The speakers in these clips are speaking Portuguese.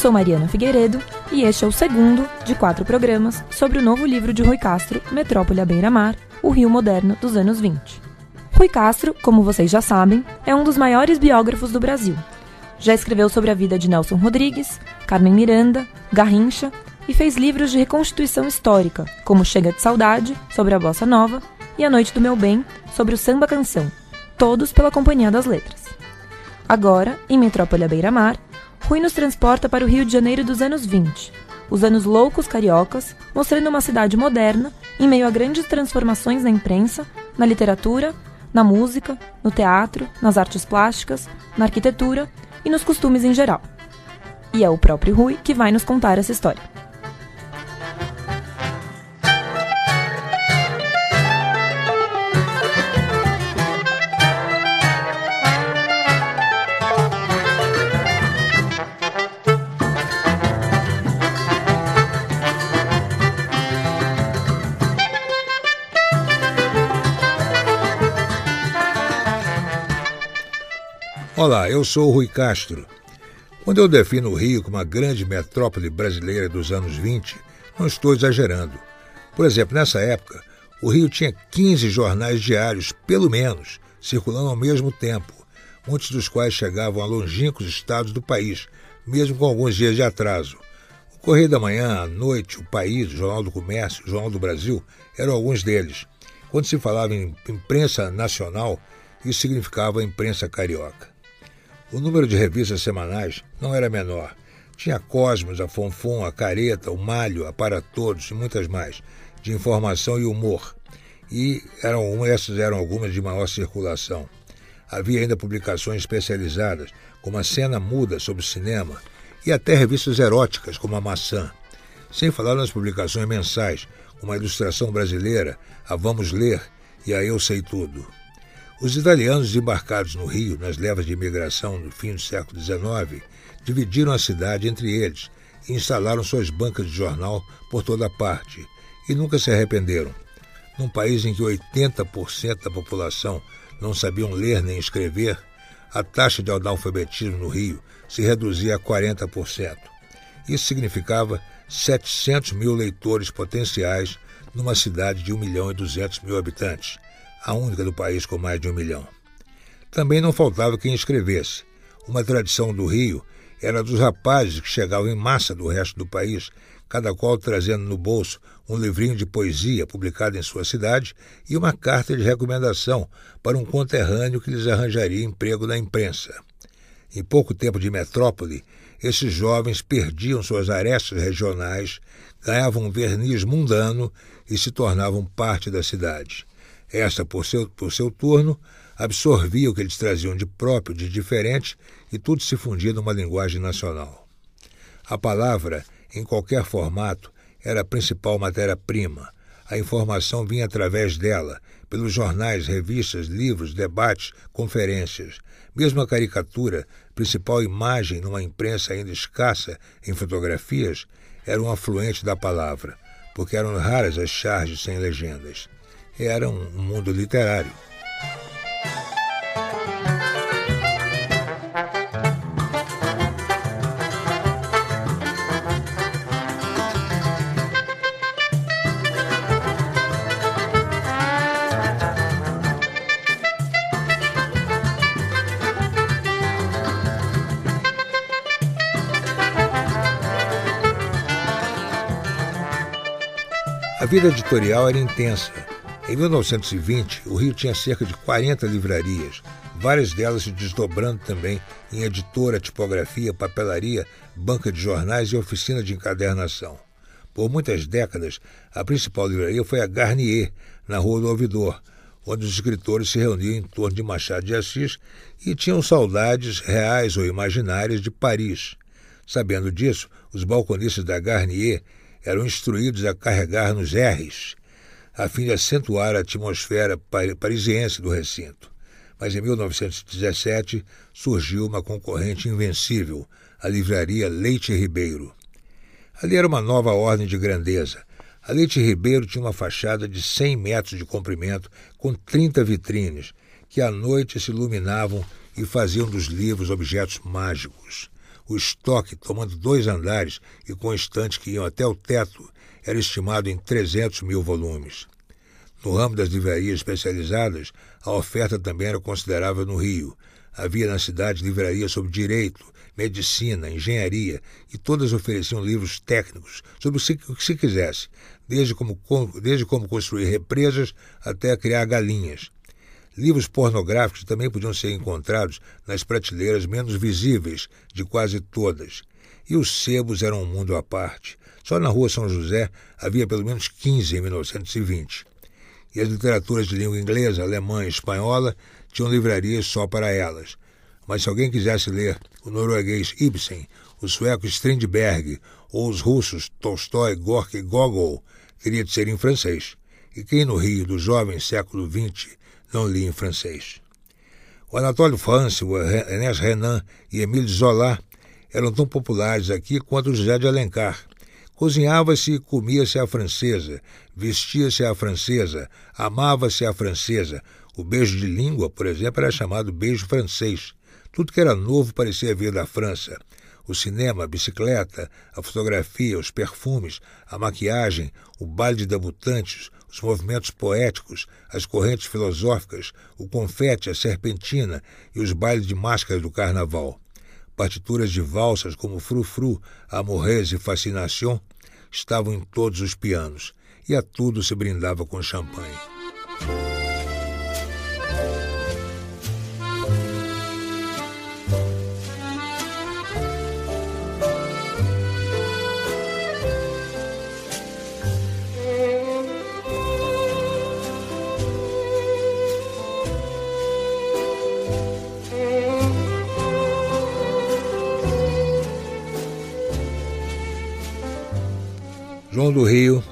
Sou Mariana Figueiredo e este é o segundo de quatro programas sobre o novo livro de Rui Castro, Metrópole à Beira-Mar, o Rio Moderno dos anos 20. Rui Castro, como vocês já sabem, é um dos maiores biógrafos do Brasil. Já escreveu sobre a vida de Nelson Rodrigues, Carmen Miranda, Garrincha e fez livros de reconstituição histórica, como Chega de Saudade, sobre a Bossa Nova, e A Noite do Meu Bem, sobre o Samba Canção, todos pela Companhia das Letras. Agora, em Metrópole à Beira-Mar, Rui nos transporta para o Rio de Janeiro dos anos 20, os anos loucos cariocas, mostrando uma cidade moderna em meio a grandes transformações na imprensa, na literatura, na música, no teatro, nas artes plásticas, na arquitetura e nos costumes em geral. E é o próprio Rui que vai nos contar essa história. Olá, eu sou o Rui Castro. Quando eu defino o Rio como a grande metrópole brasileira dos anos 20, não estou exagerando. Por exemplo, nessa época, o Rio tinha 15 jornais diários, pelo menos, circulando ao mesmo tempo, muitos dos quais chegavam a longínquos estados do país, mesmo com alguns dias de atraso. O Correio da Manhã, a Noite, o País, o Jornal do Comércio, o Jornal do Brasil eram alguns deles. Quando se falava em imprensa nacional, isso significava imprensa carioca. O número de revistas semanais não era menor. Tinha Cosmos, a Fonfon, a Careta, o Malho, a Para Todos e muitas mais, de informação e humor. E eram, essas eram algumas de maior circulação. Havia ainda publicações especializadas, como a Cena Muda sobre cinema, e até revistas eróticas, como a Maçã. Sem falar nas publicações mensais, como a Ilustração Brasileira, a Vamos Ler e a Eu Sei Tudo. Os italianos embarcados no Rio nas levas de imigração no fim do século XIX dividiram a cidade entre eles e instalaram suas bancas de jornal por toda parte e nunca se arrependeram. Num país em que 80% da população não sabiam ler nem escrever, a taxa de analfabetismo no Rio se reduzia a 40%. Isso significava 700 mil leitores potenciais numa cidade de 1 milhão e 200 mil habitantes a única do país com mais de um milhão. Também não faltava quem escrevesse. Uma tradição do Rio era dos rapazes que chegavam em massa do resto do país, cada qual trazendo no bolso um livrinho de poesia publicado em sua cidade e uma carta de recomendação para um conterrâneo que lhes arranjaria emprego na imprensa. Em pouco tempo de metrópole, esses jovens perdiam suas arestas regionais, ganhavam um verniz mundano e se tornavam parte da cidade. Esta, por seu, por seu turno, absorvia o que eles traziam de próprio, de diferente, e tudo se fundia numa linguagem nacional. A palavra, em qualquer formato, era a principal matéria-prima. A informação vinha através dela, pelos jornais, revistas, livros, debates, conferências. Mesmo a caricatura, principal imagem numa imprensa ainda escassa em fotografias, era um afluente da palavra, porque eram raras as charges sem legendas era um mundo literário. A vida editorial era intensa em 1920, o Rio tinha cerca de 40 livrarias, várias delas se desdobrando também em editora, tipografia, papelaria, banca de jornais e oficina de encadernação. Por muitas décadas, a principal livraria foi a Garnier, na Rua do Ouvidor, onde os escritores se reuniam em torno de Machado de Assis e tinham saudades reais ou imaginárias de Paris. Sabendo disso, os balconistas da Garnier eram instruídos a carregar nos R's a fim de acentuar a atmosfera parisiense do recinto. Mas em 1917 surgiu uma concorrente invencível, a livraria Leite Ribeiro. Ali era uma nova ordem de grandeza. A Leite Ribeiro tinha uma fachada de 100 metros de comprimento, com 30 vitrines, que à noite se iluminavam e faziam dos livros objetos mágicos. o estoque, tomando dois andares e com estantes que iam até o teto, era estimado em 300 mil volumes. No ramo das livrarias especializadas, a oferta também era considerável no Rio. Havia na cidade livrarias sobre direito, medicina, engenharia, e todas ofereciam livros técnicos sobre o que se quisesse, desde como, desde como construir represas até criar galinhas. Livros pornográficos também podiam ser encontrados nas prateleiras menos visíveis de quase todas. E os sebos eram um mundo à parte. Só na rua São José havia pelo menos 15 em 1920. E as literaturas de língua inglesa, alemã e espanhola tinham livrarias só para elas. Mas se alguém quisesse ler o norueguês Ibsen, o sueco Strindberg ou os russos Tolstói, Gorky e Gogol, teria de ser em francês. E quem no Rio do jovem século XX não lia em francês? O Anatole France, o Ernest Renan e Emile Zola eram tão populares aqui quanto o José de Alencar. Cozinhava-se e comia-se à francesa, vestia-se à francesa, amava-se à francesa. O beijo de língua, por exemplo, era chamado beijo francês. Tudo que era novo parecia vir da França. O cinema, a bicicleta, a fotografia, os perfumes, a maquiagem, o baile de debutantes, os movimentos poéticos, as correntes filosóficas, o confete, a serpentina e os bailes de máscaras do carnaval. Partituras de valsas como Frufru, Amorrez e Fascination estavam em todos os pianos, e a tudo se brindava com champanhe. João do Rio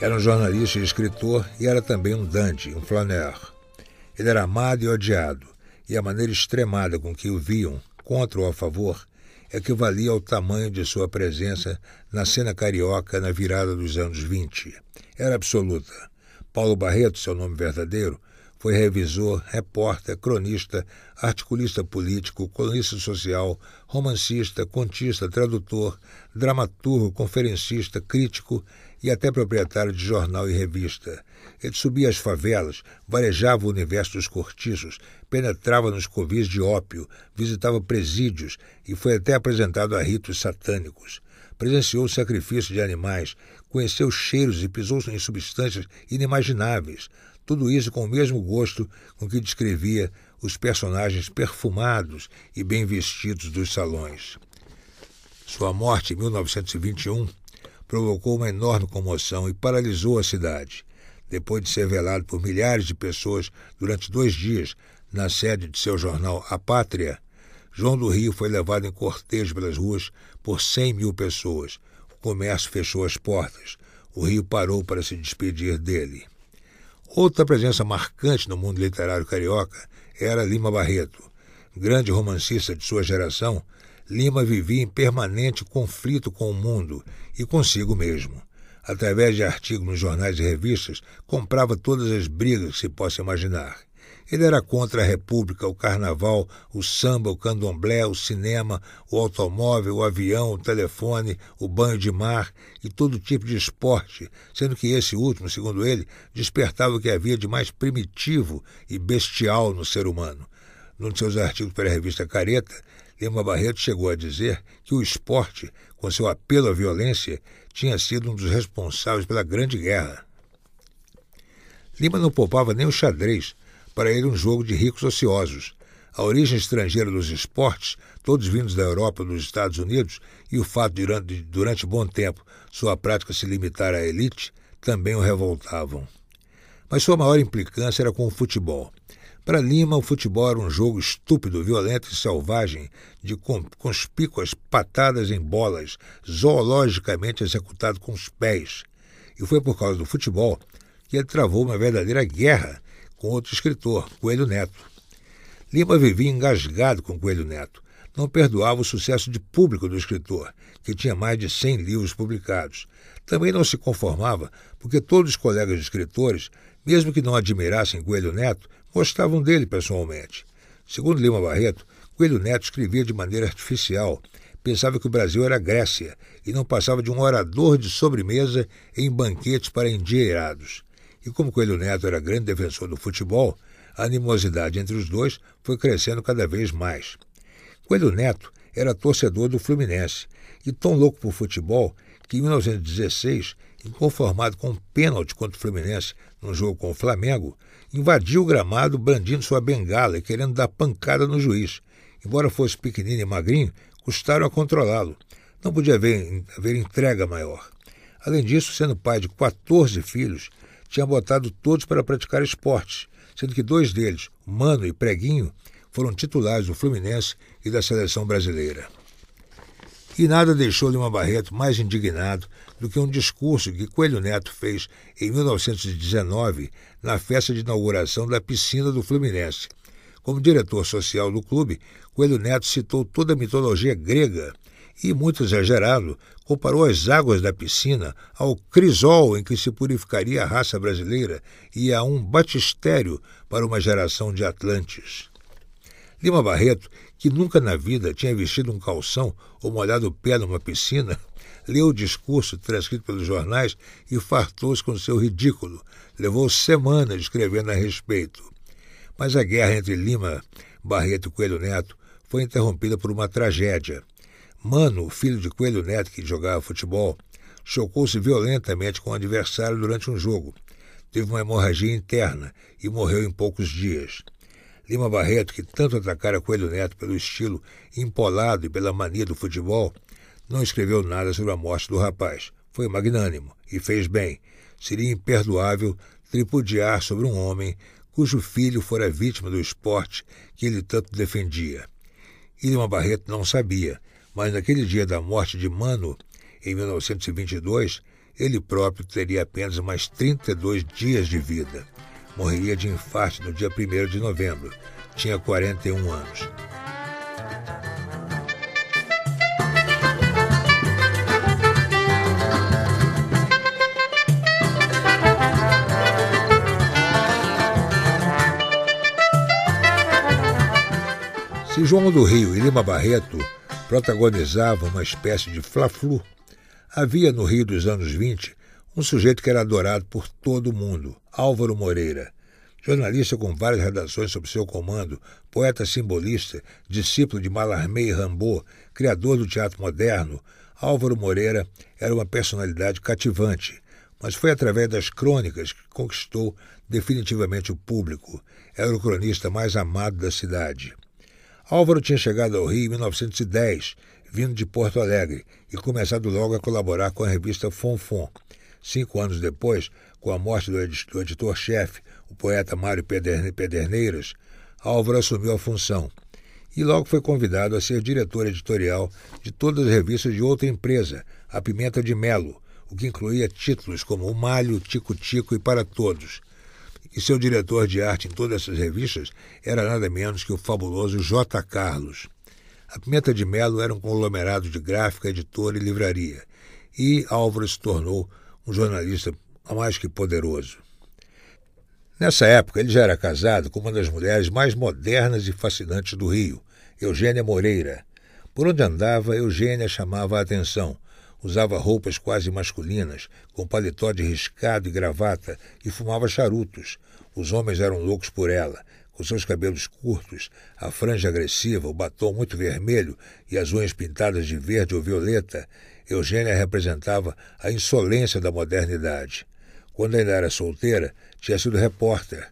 era um jornalista e escritor e era também um dandy, um flaneur. Ele era amado e odiado, e a maneira extremada com que o viam, contra ou a favor, equivalia ao tamanho de sua presença na cena carioca na virada dos anos 20. Era absoluta. Paulo Barreto, seu nome verdadeiro, foi revisor, repórter, cronista, articulista político, colunista social, romancista, contista, tradutor, dramaturgo, conferencista, crítico e até proprietário de jornal e revista. Ele subia as favelas, varejava o universo dos cortiços, penetrava nos covis de ópio, visitava presídios e foi até apresentado a ritos satânicos. Presenciou o sacrifício de animais, conheceu cheiros e pisou em substâncias inimagináveis. Tudo isso com o mesmo gosto com que descrevia os personagens perfumados e bem vestidos dos salões. Sua morte em 1921 provocou uma enorme comoção e paralisou a cidade. Depois de ser velado por milhares de pessoas durante dois dias na sede de seu jornal A Pátria, João do Rio foi levado em cortejo pelas ruas por 100 mil pessoas. O comércio fechou as portas. O Rio parou para se despedir dele. Outra presença marcante no mundo literário carioca era Lima Barreto. Grande romancista de sua geração, Lima vivia em permanente conflito com o mundo e consigo mesmo. Através de artigos nos jornais e revistas, comprava todas as brigas que se possa imaginar. Ele era contra a república, o carnaval, o samba, o candomblé, o cinema, o automóvel, o avião, o telefone, o banho de mar e todo tipo de esporte, sendo que esse último, segundo ele, despertava o que havia de mais primitivo e bestial no ser humano. Num de seus artigos para a revista Careta, Lima Barreto chegou a dizer que o esporte, com seu apelo à violência, tinha sido um dos responsáveis pela Grande Guerra. Lima não poupava nem o xadrez, para ele um jogo de ricos ociosos. A origem estrangeira dos esportes, todos vindos da Europa ou dos Estados Unidos, e o fato de, durante, durante bom tempo, sua prática se limitar à elite, também o revoltavam. Mas sua maior implicância era com o futebol. Para Lima, o futebol era um jogo estúpido, violento e selvagem, de conspícuas patadas em bolas, zoologicamente executado com os pés. E foi por causa do futebol que ele travou uma verdadeira guerra com outro escritor, Coelho Neto. Lima vivia engasgado com Coelho Neto. Não perdoava o sucesso de público do escritor, que tinha mais de 100 livros publicados. Também não se conformava porque todos os colegas escritores, mesmo que não admirassem Coelho Neto, gostavam dele pessoalmente. Segundo Lima Barreto, Coelho Neto escrevia de maneira artificial, pensava que o Brasil era Grécia e não passava de um orador de sobremesa em banquetes para endinheirados. E como Coelho Neto era grande defensor do futebol, a animosidade entre os dois foi crescendo cada vez mais. Coelho Neto era torcedor do Fluminense e tão louco por futebol que em 1916, inconformado com um pênalti contra o Fluminense num jogo com o Flamengo, invadiu o gramado brandindo sua bengala e querendo dar pancada no juiz. Embora fosse pequenino e magrinho, custaram a controlá-lo. Não podia haver, haver entrega maior. Além disso, sendo pai de 14 filhos, tinha botado todos para praticar esportes, sendo que dois deles, Mano e Preguinho, foram titulares do Fluminense e da seleção brasileira. E nada deixou Lima Barreto mais indignado do que um discurso que Coelho Neto fez em 1919 na festa de inauguração da piscina do Fluminense. Como diretor social do clube, Coelho Neto citou toda a mitologia grega e, muito exagerado, comparou as águas da piscina ao crisol em que se purificaria a raça brasileira e a um batistério para uma geração de Atlantes. Lima Barreto, que nunca na vida tinha vestido um calção ou molhado o pé numa piscina, leu o discurso transcrito pelos jornais e fartou-se com seu ridículo. Levou semanas escrevendo a respeito. Mas a guerra entre Lima, Barreto e Coelho Neto foi interrompida por uma tragédia. Mano, filho de Coelho Neto que jogava futebol, chocou-se violentamente com o adversário durante um jogo. Teve uma hemorragia interna e morreu em poucos dias. Lima Barreto, que tanto atacara Coelho Neto pelo estilo empolado e pela mania do futebol, não escreveu nada sobre a morte do rapaz. Foi magnânimo e fez bem. Seria imperdoável tripudiar sobre um homem cujo filho fora vítima do esporte que ele tanto defendia. Lima Barreto não sabia mas naquele dia da morte de Mano, em 1922, ele próprio teria apenas mais 32 dias de vida. Morreria de infarto no dia 1 de novembro. Tinha 41 anos. Se João do Rio e Lima Barreto protagonizava uma espécie de fla-flu. Havia no Rio dos anos 20 um sujeito que era adorado por todo mundo, Álvaro Moreira. Jornalista com várias redações sob seu comando, poeta simbolista, discípulo de Mallarmé e Rambaud, criador do teatro moderno, Álvaro Moreira era uma personalidade cativante, mas foi através das crônicas que conquistou definitivamente o público. Era o cronista mais amado da cidade. Álvaro tinha chegado ao Rio em 1910, vindo de Porto Alegre, e começado logo a colaborar com a revista Fonfon. Cinco anos depois, com a morte do editor-chefe, o poeta Mário Pederneiras, Álvaro assumiu a função e logo foi convidado a ser diretor editorial de todas as revistas de outra empresa, a Pimenta de Melo, o que incluía títulos como O Malho, Tico Tico e Para Todos e seu diretor de arte em todas essas revistas era nada menos que o fabuloso J. Carlos. A Pimenta de Melo era um conglomerado de gráfica, editora e livraria, e Álvaro se tornou um jornalista mais que poderoso. Nessa época, ele já era casado com uma das mulheres mais modernas e fascinantes do Rio, Eugênia Moreira. Por onde andava, Eugênia chamava a atenção, Usava roupas quase masculinas, com paletó de riscado e gravata, e fumava charutos. Os homens eram loucos por ela. Com seus cabelos curtos, a franja agressiva, o batom muito vermelho e as unhas pintadas de verde ou violeta, Eugênia representava a insolência da modernidade. Quando ainda era solteira, tinha sido repórter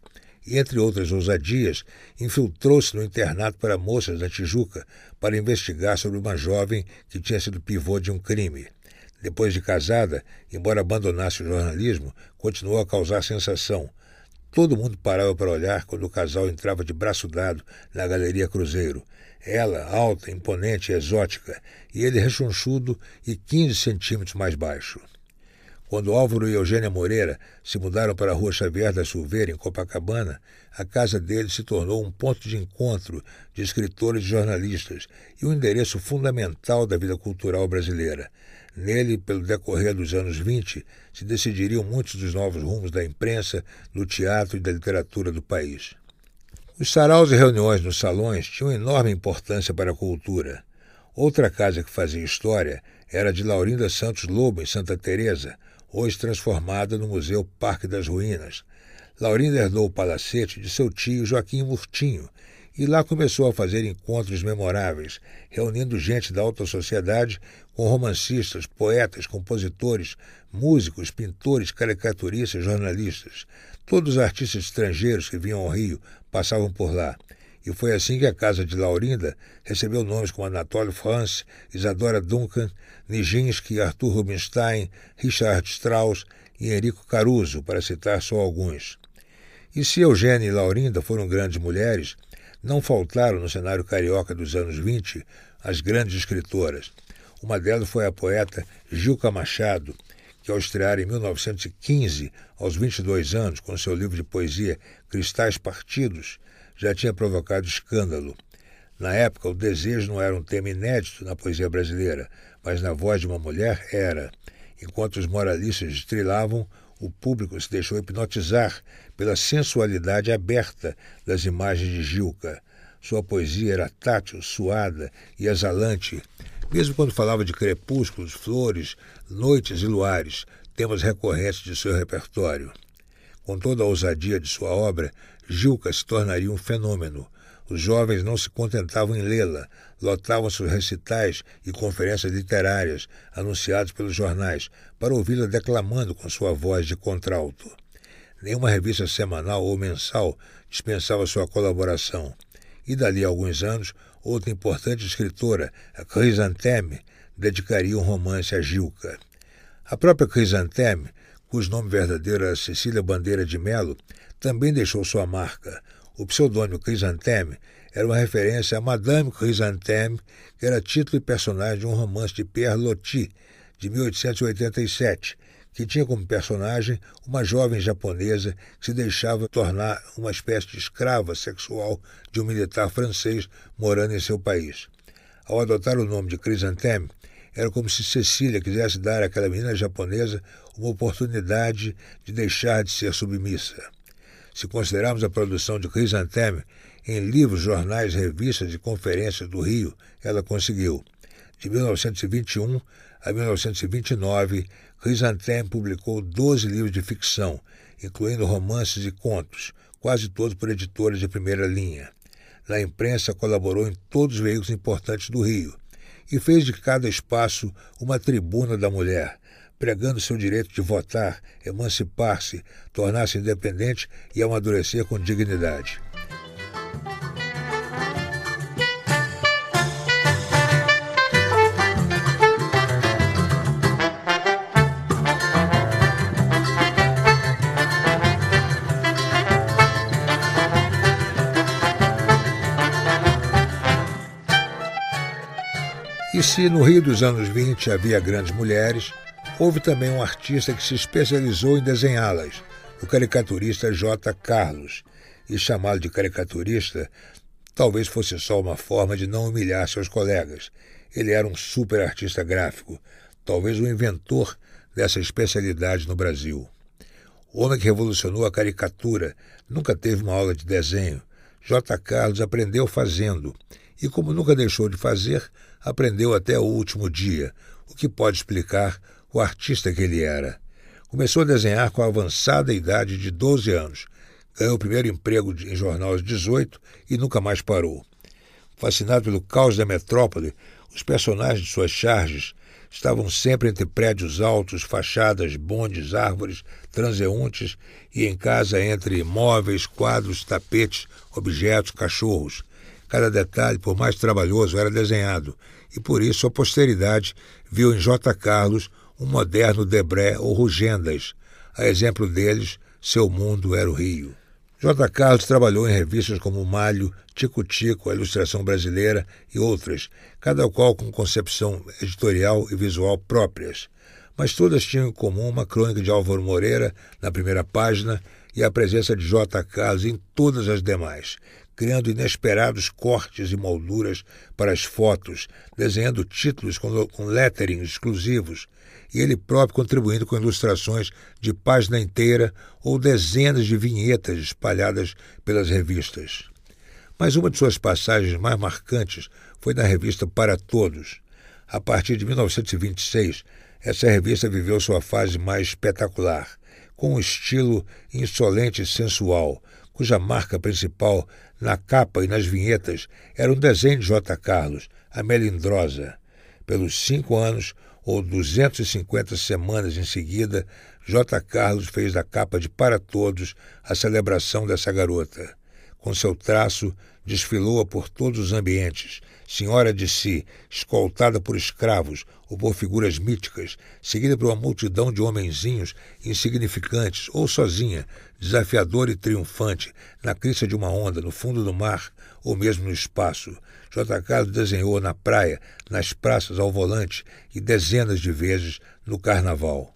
e, entre outras ousadias, infiltrou-se no internato para moças da Tijuca para investigar sobre uma jovem que tinha sido pivô de um crime. Depois de casada, embora abandonasse o jornalismo, continuou a causar sensação. Todo mundo parava para olhar quando o casal entrava de braço dado na Galeria Cruzeiro. Ela, alta, imponente e exótica, e ele rechonchudo e 15 centímetros mais baixo. Quando Álvaro e Eugênia Moreira se mudaram para a Rua Xavier da Silveira, em Copacabana, a casa deles se tornou um ponto de encontro de escritores e jornalistas e um endereço fundamental da vida cultural brasileira. Nele, pelo decorrer dos anos 20, se decidiriam muitos dos novos rumos da imprensa, do teatro e da literatura do país. Os saraus e reuniões nos salões tinham enorme importância para a cultura. Outra casa que fazia história era de Laurinda Santos Lobo, em Santa Teresa, hoje transformada no Museu Parque das Ruínas. Laurinda herdou o palacete de seu tio Joaquim Murtinho e lá começou a fazer encontros memoráveis, reunindo gente da alta sociedade com romancistas, poetas, compositores, músicos, pintores, caricaturistas, jornalistas. Todos os artistas estrangeiros que vinham ao Rio passavam por lá. E foi assim que a casa de Laurinda recebeu nomes como Anatole France, Isadora Duncan, Nijinsky, Arthur Rubinstein, Richard Strauss e Enrico Caruso, para citar só alguns. E se Eugênia e Laurinda foram grandes mulheres, não faltaram no cenário carioca dos anos 20 as grandes escritoras. Uma delas foi a poeta Gilca Machado, que ao estrear em 1915, aos 22 anos, com seu livro de poesia Cristais Partidos, já tinha provocado escândalo. Na época, o desejo não era um tema inédito na poesia brasileira, mas na voz de uma mulher era. Enquanto os moralistas estrilavam, o público se deixou hipnotizar pela sensualidade aberta das imagens de Gilca. Sua poesia era tátil, suada e exalante, mesmo quando falava de crepúsculos, flores, noites e luares, temas recorrentes de seu repertório. Com toda a ousadia de sua obra, Gilca se tornaria um fenômeno. Os jovens não se contentavam em lê-la, lotavam seus recitais e conferências literárias, anunciados pelos jornais, para ouvi-la declamando com sua voz de contralto. Nenhuma revista semanal ou mensal dispensava sua colaboração. E dali a alguns anos, outra importante escritora, a Crisanteme, dedicaria um romance a Gilca. A própria Crisanteme, cujo nome verdadeiro era Cecília Bandeira de Melo, também deixou sua marca. O pseudônimo Crisanteme era uma referência a Madame Crisanteme, que era título e personagem de um romance de Pierre Loti, de 1887, que tinha como personagem uma jovem japonesa que se deixava tornar uma espécie de escrava sexual de um militar francês morando em seu país. Ao adotar o nome de Crisanteme, era como se Cecília quisesse dar àquela menina japonesa uma oportunidade de deixar de ser submissa. Se considerarmos a produção de Crisanteme em livros, jornais, revistas e conferências do Rio, ela conseguiu. De 1921 a 1929, Chrysanthème publicou 12 livros de ficção, incluindo romances e contos, quase todos por editores de primeira linha. Na imprensa, colaborou em todos os veículos importantes do Rio e fez de cada espaço uma tribuna da mulher, pregando seu direito de votar, emancipar-se, tornar-se independente e amadurecer com dignidade. E se no Rio dos anos 20 havia grandes mulheres, houve também um artista que se especializou em desenhá-las, o caricaturista J. Carlos. E chamá-lo de caricaturista talvez fosse só uma forma de não humilhar seus colegas. Ele era um super artista gráfico, talvez o inventor dessa especialidade no Brasil. O homem que revolucionou a caricatura nunca teve uma aula de desenho. J. Carlos aprendeu fazendo e, como nunca deixou de fazer, aprendeu até o último dia, o que pode explicar o artista que ele era. Começou a desenhar com a avançada idade de 12 anos. Ganhou o primeiro emprego em jornal aos 18 e nunca mais parou. Fascinado pelo caos da metrópole, os personagens de suas charges estavam sempre entre prédios altos, fachadas, bondes, árvores, transeuntes e em casa entre móveis, quadros, tapetes, objetos, cachorros. Cada detalhe, por mais trabalhoso, era desenhado, e por isso a posteridade viu em J. Carlos um moderno Debré ou Rugendas. A exemplo deles, seu mundo era o Rio. J. Carlos trabalhou em revistas como Malho, Tico Tico, A Ilustração Brasileira e outras, cada qual com concepção editorial e visual próprias. Mas todas tinham em comum uma crônica de Álvaro Moreira na primeira página e a presença de J. Carlos em todas as demais, criando inesperados cortes e molduras para as fotos, desenhando títulos com, com exclusivos, e ele próprio contribuindo com ilustrações de página inteira ou dezenas de vinhetas espalhadas pelas revistas. mas uma de suas passagens mais marcantes foi na revista Para Todos. A partir de 1926, essa revista viveu sua fase mais espetacular, com um estilo insolente e sensual, cuja marca principal na capa e nas vinhetas era um desenho de J. Carlos, a Melindrosa. Pelos cinco anos ou 250 semanas em seguida, J. Carlos fez da capa de Para Todos a celebração dessa garota. Com seu traço, desfilou-a por todos os ambientes, senhora de si, escoltada por escravos ou por figuras míticas, seguida por uma multidão de homenzinhos insignificantes ou sozinha, desafiadora e triunfante, na crista de uma onda, no fundo do mar ou mesmo no espaço. J. Carlos desenhou na praia, nas praças ao volante e dezenas de vezes no carnaval.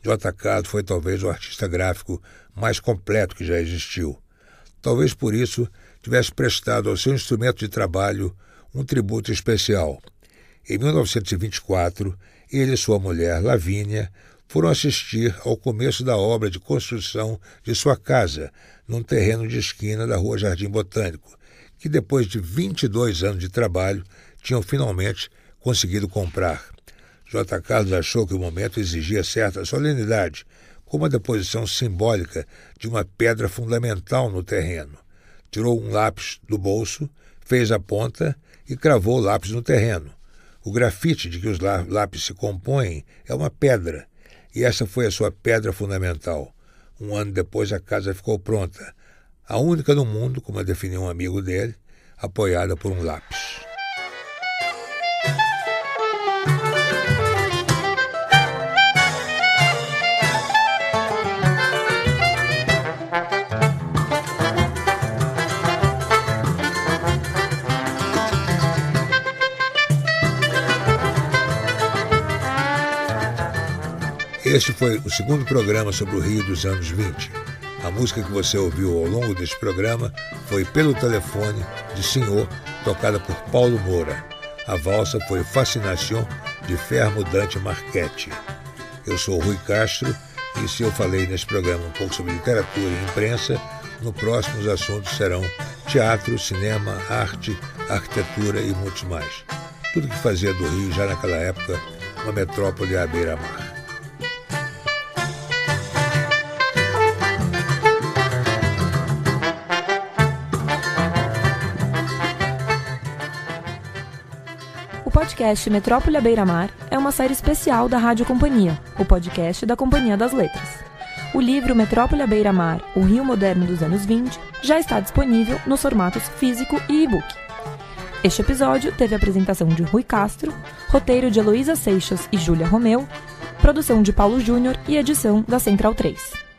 J. Carlos foi talvez o artista gráfico mais completo que já existiu. Talvez por isso tivesse prestado ao seu instrumento de trabalho um tributo especial. Em 1924, ele e sua mulher, Lavínia, foram assistir ao começo da obra de construção de sua casa, num terreno de esquina da Rua Jardim Botânico, que depois de 22 anos de trabalho tinham finalmente conseguido comprar. J. Carlos achou que o momento exigia certa solenidade, como a deposição simbólica de uma pedra fundamental no terreno. Tirou um lápis do bolso, fez a ponta e cravou o lápis no terreno. O grafite de que os lápis se compõem é uma pedra, e essa foi a sua pedra fundamental. Um ano depois a casa ficou pronta, a única no mundo, como a definiu um amigo dele, apoiada por um lápis. Este foi o segundo programa sobre o Rio dos anos 20. A música que você ouviu ao longo deste programa foi Pelo Telefone, de Senhor, tocada por Paulo Moura. A valsa foi Fascinação, de Fermo Dante Marchetti. Eu sou Rui Castro e se eu falei neste programa um pouco sobre literatura e imprensa, no próximo os assuntos serão teatro, cinema, arte, arquitetura e muitos mais. Tudo que fazia do Rio, já naquela época, uma metrópole à beira-mar. Podcast Metrópole à Beira-Mar é uma série especial da Rádio Companhia, o podcast da Companhia das Letras. O livro Metrópole à Beira-Mar, o Rio Moderno dos anos 20, já está disponível nos formatos físico e e-book. Este episódio teve a apresentação de Rui Castro, roteiro de Heloísa Seixas e Júlia Romeu, produção de Paulo Júnior e edição da Central 3.